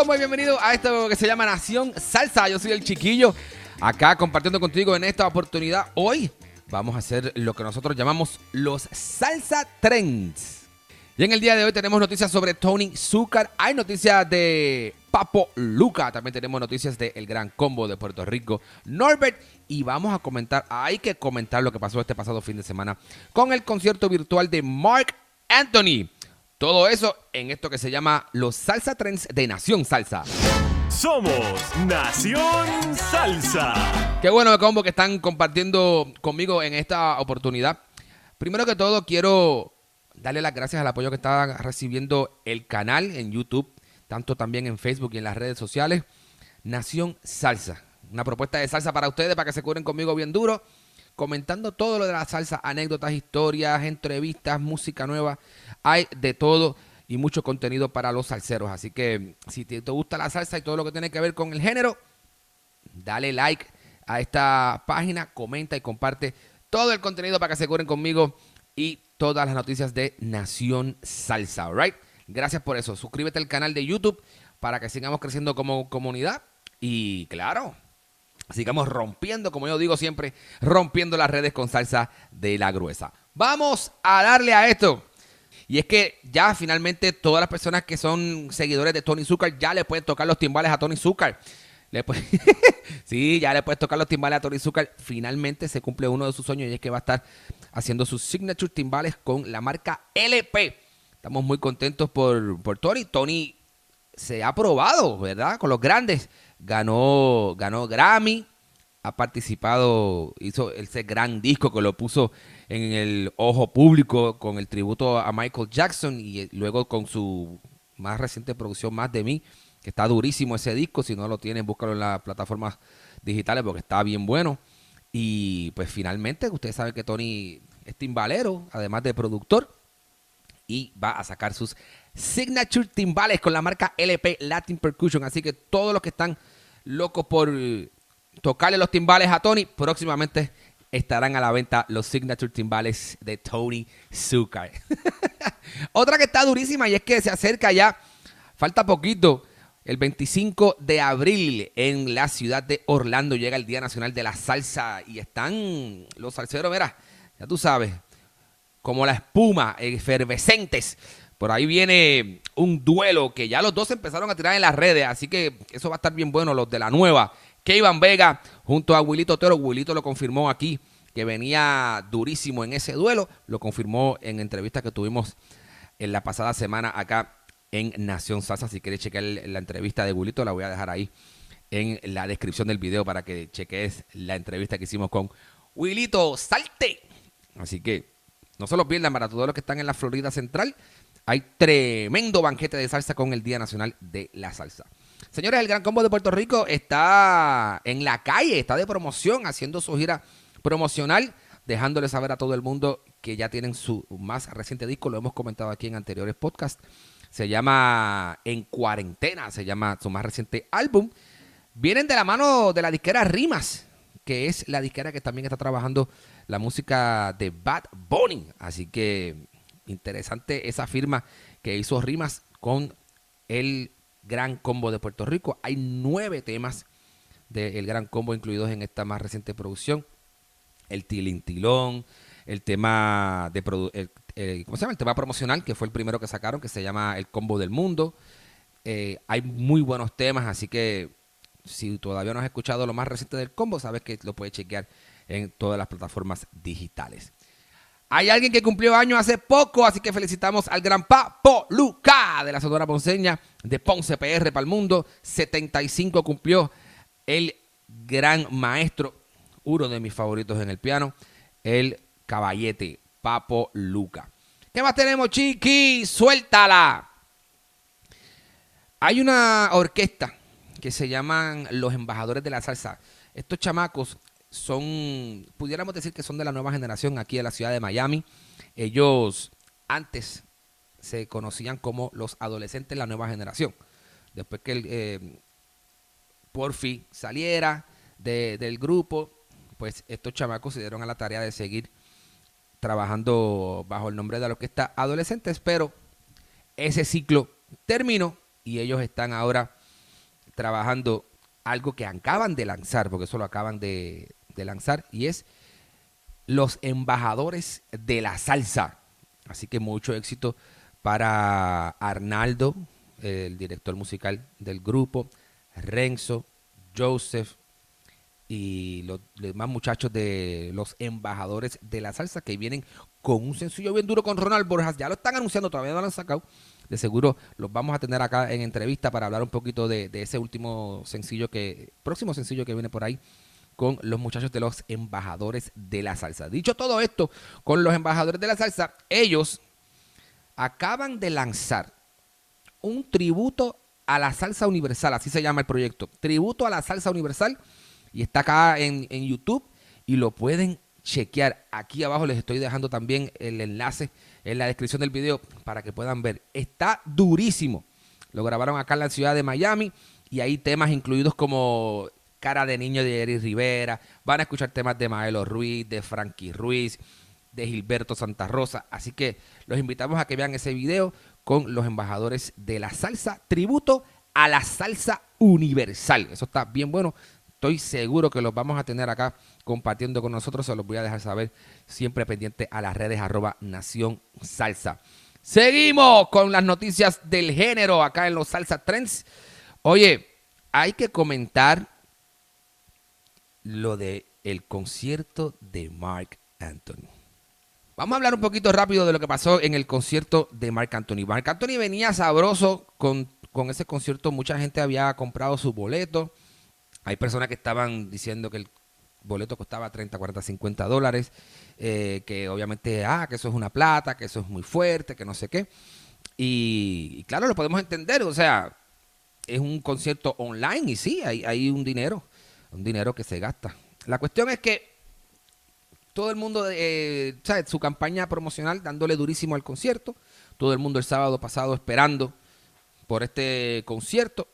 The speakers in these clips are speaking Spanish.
Como y bienvenido a esto que se llama Nación Salsa. Yo soy el chiquillo, acá compartiendo contigo en esta oportunidad. Hoy vamos a hacer lo que nosotros llamamos los Salsa Trends. Y en el día de hoy tenemos noticias sobre Tony Zucker, hay noticias de Papo Luca, también tenemos noticias de El Gran Combo de Puerto Rico, Norbert, y vamos a comentar, hay que comentar lo que pasó este pasado fin de semana con el concierto virtual de Mark Anthony. Todo eso en esto que se llama los Salsa Trends de Nación Salsa. Somos Nación Salsa. Qué bueno, combo, que están compartiendo conmigo en esta oportunidad. Primero que todo, quiero darle las gracias al apoyo que está recibiendo el canal en YouTube, tanto también en Facebook y en las redes sociales. Nación Salsa. Una propuesta de salsa para ustedes, para que se curen conmigo bien duro. Comentando todo lo de la salsa, anécdotas, historias, entrevistas, música nueva. Hay de todo y mucho contenido para los salseros. Así que si te, gusta la salsa y todo lo que tiene que ver con el género, dale like a esta página, comenta y comparte todo el contenido para que se curen conmigo y todas las noticias de Nación Salsa, ¿alright? Gracias por eso. Suscríbete al canal de YouTube para que sigamos creciendo como comunidad y claro, sigamos rompiendo, como yo digo siempre, rompiendo las redes con salsa de la gruesa. Vamos a darle a esto. Y es que ya finalmente todas las personas que son seguidores de Tony Zucker ya le pueden tocar los timbales a Tony Zucker. Le puede- sí, ya le puedes tocar los timbales a Tony Zucker. Finalmente se cumple uno de sus sueños y es que va a estar haciendo sus signature timbales con la marca LP. Estamos muy contentos por, por Tony. Tony se ha probado, ¿verdad? Con los grandes. Ganó, ganó Grammy, ha participado, hizo ese gran disco que lo puso en el ojo público con el tributo a Michael Jackson y eh, luego con su más reciente producción, Más de mí, que está durísimo ese disco. Si no lo tienen, búscalo en las plataformas digitales porque está bien bueno. Y pues finalmente, ustedes saben que Tony es timbalero, además de productor y va a sacar sus signature timbales con la marca LP Latin Percussion. Así que todos los que están locos por eh, tocarle los timbales a Tony, próximamente estarán a la venta los signature timbales de Tony Zucker. Otra que está durísima y es que se acerca ya, falta poquito, el 25 de abril en la ciudad de Orlando llega el Día Nacional de la Salsa y están los salseros, mira, ya tú sabes, como la espuma, efervescentes. Por ahí viene un duelo que ya los dos empezaron a tirar en las redes, así que eso va a estar bien bueno, los de la nueva. Kevin Vega junto a Wilito Otero. Wilito lo confirmó aquí que venía durísimo en ese duelo. Lo confirmó en entrevista que tuvimos en la pasada semana acá en Nación Salsa. Si quieres chequear la entrevista de Wilito, la voy a dejar ahí en la descripción del video para que cheques la entrevista que hicimos con Wilito Salte. Así que no se lo pierdan para todos los que están en la Florida Central. Hay tremendo banquete de salsa con el Día Nacional de la Salsa. Señores, el Gran Combo de Puerto Rico está en la calle, está de promoción, haciendo su gira promocional, dejándole saber a todo el mundo que ya tienen su más reciente disco, lo hemos comentado aquí en anteriores podcasts. Se llama En Cuarentena, se llama su más reciente álbum. Vienen de la mano de la disquera Rimas, que es la disquera que también está trabajando la música de Bad Bunny. Así que interesante esa firma que hizo Rimas con el Gran Combo de Puerto Rico. Hay nueve temas del Gran Combo incluidos en esta más reciente producción. El Tilintilón, el tema de el, eh, ¿cómo se llama? El tema promocional, que fue el primero que sacaron, que se llama El Combo del Mundo. Eh, hay muy buenos temas, así que si todavía no has escuchado lo más reciente del combo, sabes que lo puedes chequear en todas las plataformas digitales. Hay alguien que cumplió años hace poco, así que felicitamos al gran Papo Luca de la Sonora Ponceña de Ponce PR para el mundo. 75 cumplió el gran maestro, uno de mis favoritos en el piano, el caballete Papo Luca. ¿Qué más tenemos, Chiqui? Suéltala. Hay una orquesta que se llaman los embajadores de la salsa. Estos chamacos son, pudiéramos decir que son de la nueva generación aquí en la ciudad de Miami. Ellos antes se conocían como los adolescentes de la nueva generación. Después que eh, Porfi saliera del grupo, pues estos chamacos se dieron a la tarea de seguir trabajando bajo el nombre de la orquesta adolescentes, pero ese ciclo terminó y ellos están ahora trabajando algo que acaban de lanzar, porque eso lo acaban de, lanzar, y es los embajadores de la salsa. Así que mucho éxito para Arnaldo, el director musical del grupo, Renzo, Joseph y los demás muchachos de los embajadores de la salsa que vienen con un sencillo bien duro con Ronald Borjas. Ya lo están anunciando, todavía no lo han sacado, de seguro los vamos a tener acá en entrevista para hablar un poquito de, ese último sencillo que, próximo sencillo que viene por ahí con los muchachos de los embajadores de la salsa. Dicho todo esto, con los embajadores de la salsa, ellos acaban de lanzar un tributo a la salsa universal, así se llama el proyecto, tributo a la salsa universal, y está acá en, en YouTube y lo pueden chequear. Aquí abajo les estoy dejando también el enlace en la descripción del video para que puedan ver. Está durísimo. Lo grabaron acá en la ciudad de Miami y hay temas incluidos como Cara de Niño de Eric Rivera. Van a escuchar temas de Maelo Ruiz, de Frankie Ruiz, de Gilberto Santa Rosa. Así que los invitamos a que vean ese video con los embajadores de la salsa, tributo a la salsa universal. Eso está bien bueno. Estoy seguro que los vamos a tener acá compartiendo con nosotros. Se los voy a dejar saber siempre pendiente a las redes arroba Nación Salsa. Seguimos con las noticias del género acá en los Salsa Trends. Oye, hay que comentar lo de el concierto de Mark Anthony. Vamos a hablar un poquito rápido de lo que pasó en el concierto de Mark Anthony. Mark Anthony venía sabroso con, con ese concierto. Mucha gente había comprado su boleto hay personas que estaban diciendo que el boleto costaba 30, 40, 50 dólares, eh, que obviamente, ah, que eso es una plata, que eso es muy fuerte, que no sé qué. Y, claro, lo podemos entender, o sea, es un concierto online y sí, hay, hay un dinero, un dinero que se gasta. La cuestión es que todo el mundo, eh. Su campaña promocional dándole durísimo al concierto, todo el mundo el sábado pasado esperando por este concierto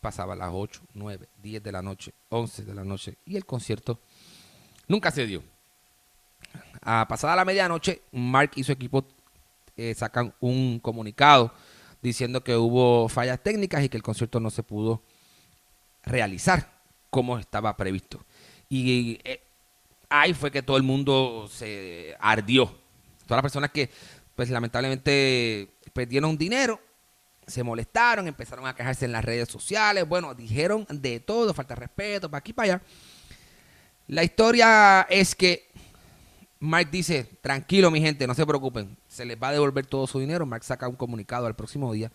pasaba las 8, 9, 10 de la noche, 11 de la noche y el concierto nunca se dio. A pasada la medianoche, Mark y su equipo eh, sacan un comunicado diciendo que hubo fallas técnicas y que el concierto no se pudo realizar como estaba previsto. Y eh, ahí fue que todo el mundo se ardió. Todas las personas que, pues lamentablemente, perdieron dinero se molestaron, empezaron a quejarse en las redes sociales, bueno, dijeron de todo, falta de respeto, para aquí, para allá. La historia es que Mark dice, tranquilo mi gente, no se preocupen, se les va a devolver todo su dinero. Mark saca un comunicado al próximo día,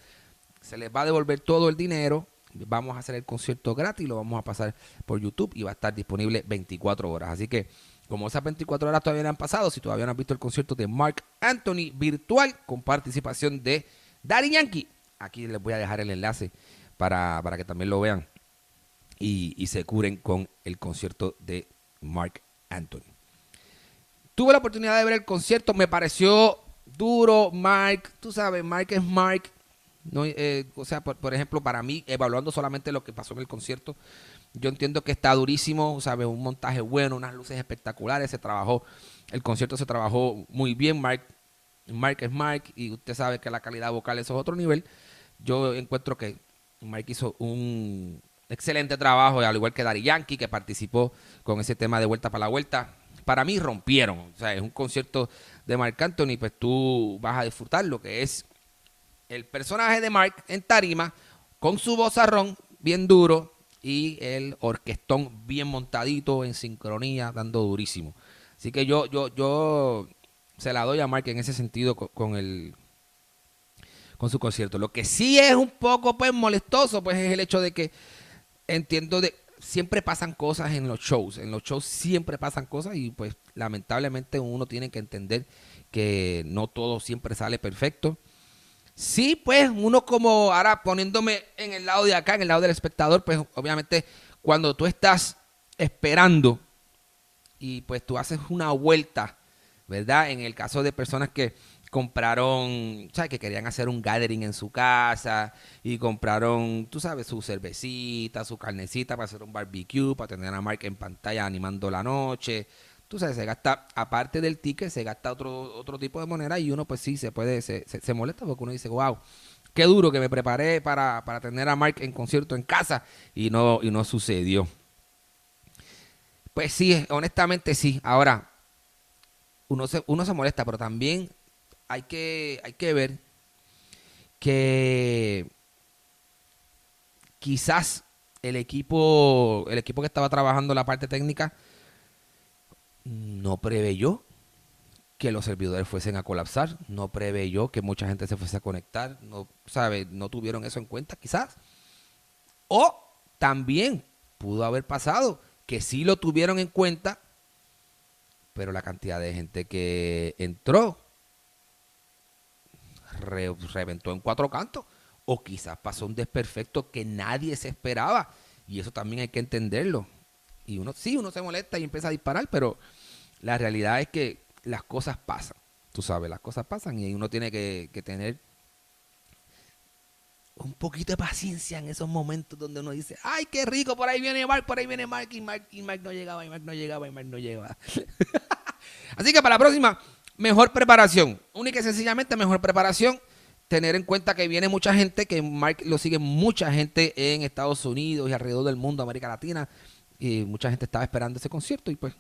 se les va a devolver todo el dinero, vamos a hacer el concierto gratis, lo vamos a pasar por YouTube y va a estar disponible 24 horas. Así que como esas 24 horas todavía no han pasado, si todavía no han visto el concierto de Mark Anthony virtual con participación de Daddy Yankee, Aquí les voy a dejar el enlace para, que también lo vean y, se curen con el concierto de Mark Anthony. Tuve la oportunidad de ver el concierto, me pareció duro, Mark, tú sabes, Mark es Mark. No, eh, o sea, por, ejemplo, para mí, evaluando solamente lo que pasó en el concierto, yo entiendo que está durísimo, ¿sabes? Un montaje bueno, unas luces espectaculares, se trabajó, el concierto se trabajó muy bien, Mark, Mark es Mark, y usted sabe que la calidad vocal es otro nivel yo encuentro que Mike hizo un excelente trabajo, al igual que Dari Yankee, que participó con ese tema de vuelta para la vuelta. para mí rompieron. O sea, es un concierto de Marc Anthony, pues tú vas a disfrutar lo que es el personaje de Mark en tarima con su vozarrón bien duro y el orquestón bien montadito en sincronía, dando durísimo. Así que yo, yo, yo se la doy a Mark en ese sentido con, con el con su concierto. Lo que sí es un poco pues molestoso, pues es el hecho de que entiendo de siempre pasan cosas en los shows. En los shows siempre pasan cosas y pues lamentablemente uno tiene que entender que no todo siempre sale perfecto. Sí, pues uno como ahora poniéndome en el lado de acá, en el lado del espectador, pues obviamente cuando tú estás esperando y pues tú haces una vuelta, ¿verdad? En el caso de personas que compraron, ¿sabes? Que querían hacer un gathering en su casa y compraron, tú sabes, su cervecita, su carnecita para hacer un barbecue, para tener a Mark en pantalla animando la noche. Tú sabes, se gasta, aparte del ticket, se gasta otro, otro tipo de moneda y uno pues sí se puede, se, se, molesta porque uno dice, wow, qué duro que me preparé para, para tener a Mark en concierto en casa y no, y no sucedió. Pues sí, honestamente sí. Ahora, uno se, uno se molesta, pero también hay que, hay que ver que quizás el equipo, el equipo que estaba trabajando la parte técnica no preveyó que los servidores fuesen a colapsar, no preveyó que mucha gente se fuese a conectar, no sabe, no tuvieron eso en cuenta quizás. O también pudo haber pasado que sí lo tuvieron en cuenta, pero la cantidad de gente que entró reventó en cuatro cantos. O quizás pasó un desperfecto que nadie se esperaba. Y eso también hay que entenderlo. Y uno, sí, uno se molesta y empieza a disparar, pero la realidad es que las cosas pasan. Tú sabes, las cosas pasan y uno tiene que, tener un poquito de paciencia en esos momentos donde uno dice, ay, qué rico, por ahí viene Mark, por ahí viene Mark, y Mark, y Mark no llegaba, y Mark no llegaba, y Mark no llegaba. Así que para la próxima, Mejor preparación. Única y sencillamente mejor preparación. Tener en cuenta que viene mucha gente, que Mark lo sigue mucha gente en Estados Unidos y alrededor del mundo, América Latina. Y mucha gente estaba esperando ese concierto y pues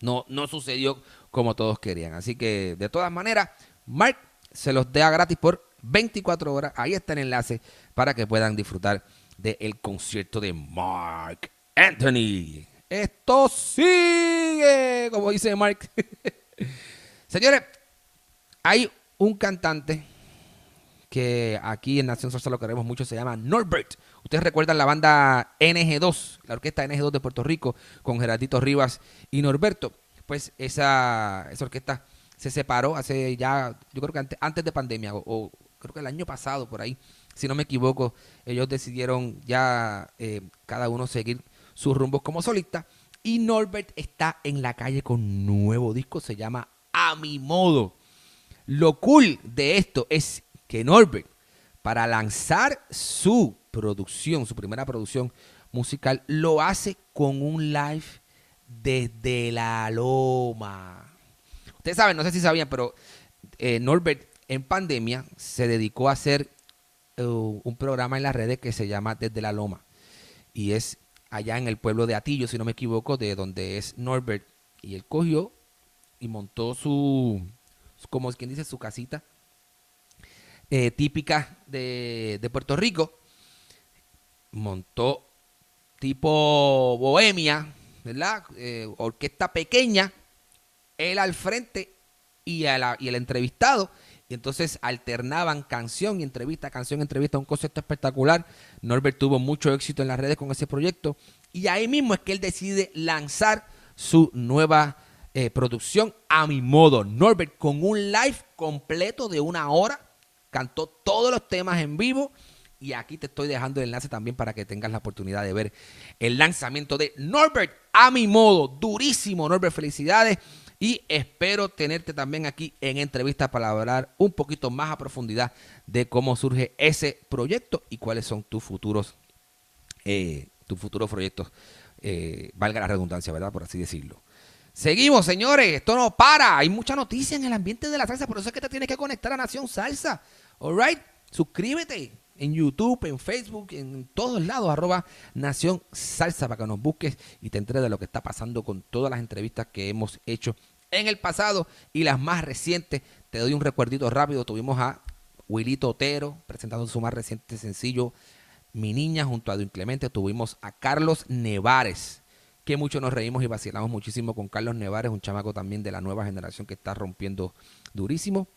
no, no sucedió como todos querían. Así que de todas maneras, Mark se los deja gratis por 24 horas. Ahí está el enlace para que puedan disfrutar del concierto de Mark Anthony. Esto sigue, como dice Mark. Señores, hay un cantante que aquí en Nación Salsa lo queremos mucho, se llama Norbert. Ustedes recuerdan la banda NG2, la orquesta NG2 de Puerto Rico, con Gerardito Rivas y Norberto. Pues esa, esa orquesta se separó hace ya, yo creo que antes, de pandemia, o, creo que el año pasado por ahí, si no me equivoco, ellos decidieron ya eh, cada uno seguir sus rumbos como solista. Y Norbert está en la calle con nuevo disco, se llama a mi modo. Lo cool de esto es que Norbert, para lanzar su producción, su primera producción musical, lo hace con un live desde la loma. Ustedes saben, no sé si sabían, pero eh, Norbert en pandemia se dedicó a hacer eh, un programa en las redes que se llama Desde la Loma. Y es allá en el pueblo de Atillo, si no me equivoco, de donde es Norbert. Y él cogió y montó su, como quien dice, su casita eh, típica de, Puerto Rico. Montó tipo bohemia, ¿verdad? Eh, orquesta pequeña, él al frente y, y el entrevistado. Y entonces alternaban canción y entrevista, canción, entrevista, un concepto espectacular. Norbert tuvo mucho éxito en las redes con ese proyecto. Y ahí mismo es que él decide lanzar su nueva eh, producción a mi modo. Norbert con un live completo de una hora. Cantó todos los temas en vivo. Y aquí te estoy dejando el enlace también para que tengas la oportunidad de ver el lanzamiento de Norbert a mi modo. Durísimo, Norbert. Felicidades. Y espero tenerte también aquí en entrevista para hablar un poquito más a profundidad de cómo surge ese proyecto y cuáles son tus futuros, eh, tus futuros proyectos. Eh, valga la redundancia, ¿verdad? Por así decirlo. Seguimos, señores. Esto no para. Hay mucha noticia en el ambiente de la salsa. Por eso es que te tienes que conectar a Nación Salsa. All right. Suscríbete. en YouTube, en Facebook, en todos lados, arroba Nación Salsa, para que nos busques y te enteres de lo que está pasando con todas las entrevistas que hemos hecho en el pasado y las más recientes. Te doy un recuerdito rápido. Tuvimos a Wilito Otero presentando su más reciente sencillo, Mi Niña, junto a Don Clemente. Tuvimos a Carlos Nevares, que mucho nos reímos y vacilamos muchísimo con Carlos Nevares, un chamaco también de la nueva generación que está rompiendo durísimo.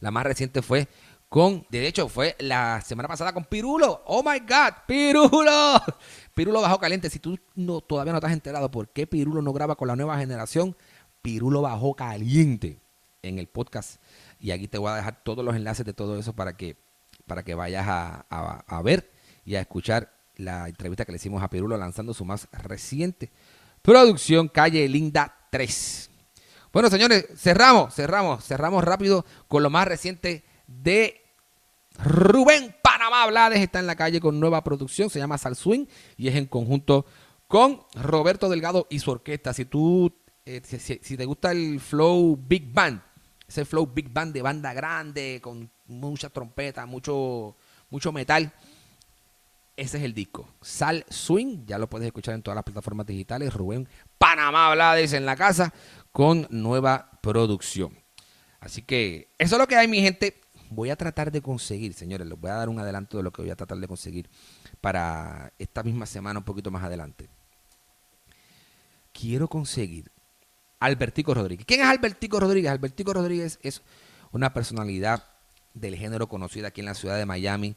La más reciente fue con, de hecho, fue la semana pasada con Pirulo. Oh my God, Pirulo. Pirulo bajó caliente. Si tú no, todavía no estás enterado por qué Pirulo no graba con la nueva generación, Pirulo bajó caliente en el podcast. Y aquí te voy a dejar todos los enlaces de todo eso para que, para que vayas a, a ver y a escuchar la entrevista que le hicimos a Pirulo lanzando su más reciente producción, Calle Linda 3. Bueno, señores, cerramos, cerramos, cerramos rápido con lo más reciente de Rubén Panamá Blades. Está en la calle con nueva producción, se llama Sal Swing y es en conjunto con Roberto Delgado y su orquesta. Si tú, eh, si, te gusta el flow Big Band, ese flow Big Band de banda grande, con mucha trompeta, mucho, mucho metal, ese es el disco. Sal Swing, ya lo puedes escuchar en todas las plataformas digitales. Rubén Panamá Blades en la casa con nueva producción. Así que eso es lo que hay, mi gente voy a tratar de conseguir, señores, les voy a dar un adelanto de lo que voy a tratar de conseguir para esta misma semana, un poquito más adelante. Quiero conseguir Albertico Rodríguez. ¿Quién es Albertico Rodríguez? Albertico Rodríguez es una personalidad del género conocida aquí en la ciudad de Miami,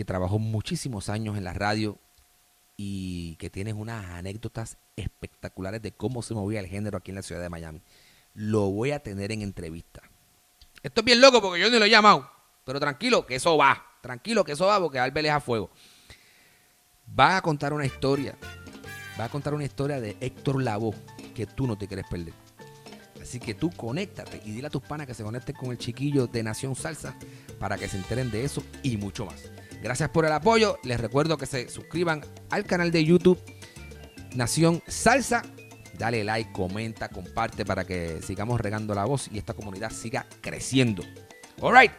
que trabajó muchísimos años en la radio y que tiene unas anécdotas espectaculares de cómo se movía el género aquí en la ciudad de Miami. Lo voy a tener en entrevista. Esto es bien loco porque yo ni lo he llamado. Pero tranquilo, que eso va. Tranquilo, que eso va porque Albert es a fuego. Va a contar una historia. Va a contar una historia de Héctor Lavoe que tú no te quieres perder. Así que tú conéctate y dile a tus panas que se conecten con el chiquillo de Nación Salsa para que se enteren de eso y mucho más. Gracias por el apoyo. Les recuerdo que se suscriban al canal de YouTube Nación Salsa Dale like, comenta, comparte para que sigamos regando la voz y esta comunidad siga creciendo. Alright,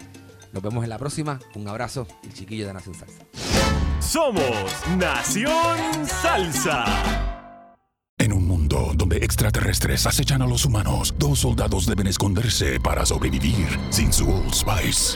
nos vemos en la próxima. Un abrazo, el chiquillo de Nación Salsa. Somos Nación Salsa. En un mundo donde extraterrestres acechan a los humanos, dos soldados deben esconderse para sobrevivir sin su Old Spice.